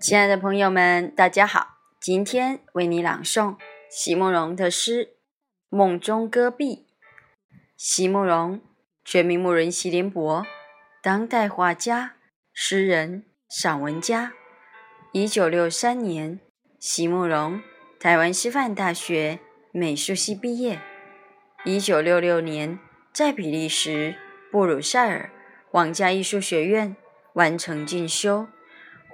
亲爱的朋友们，大家好！今天为你朗诵席慕容的诗《梦中戈壁》。席慕容，全名慕人席联博，当代画家、诗人、散文家。一九六三年，席慕容台湾师范大学美术系毕业。一九六六年，在比利时布鲁塞尔皇家艺术学院完成进修。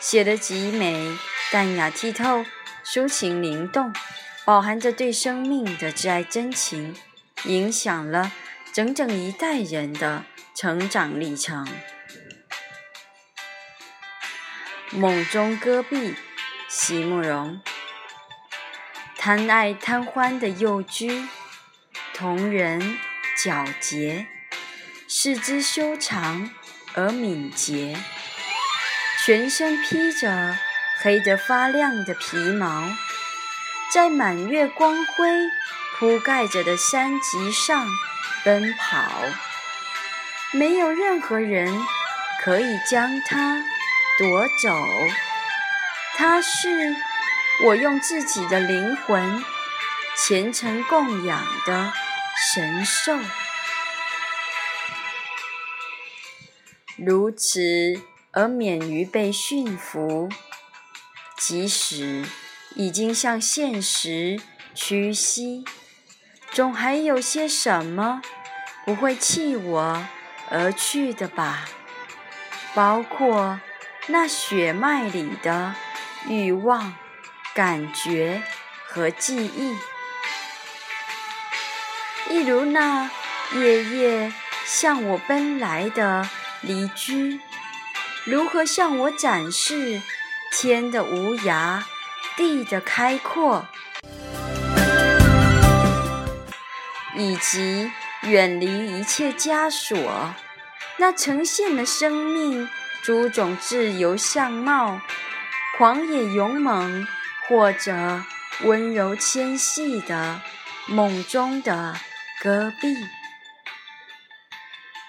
写得极美，淡雅剔透，抒情灵动，饱含着对生命的挚爱真情，影响了整整一代人的成长历程。梦中戈壁，席慕容。贪爱贪欢的幼居，瞳仁皎洁，四肢修长而敏捷。全身披着黑得发亮的皮毛，在满月光辉铺盖着的山脊上奔跑，没有任何人可以将它夺走。它是我用自己的灵魂虔诚供养的神兽，如此。而免于被驯服，即使已经向现实屈膝，总还有些什么不会弃我而去的吧？包括那血脉里的欲望、感觉和记忆，一如那夜夜向我奔来的离居。如何向我展示天的无涯，地的开阔，以及远离一切枷锁，那呈现了生命诸种自由相貌，狂野勇猛，或者温柔纤细的梦中的戈壁。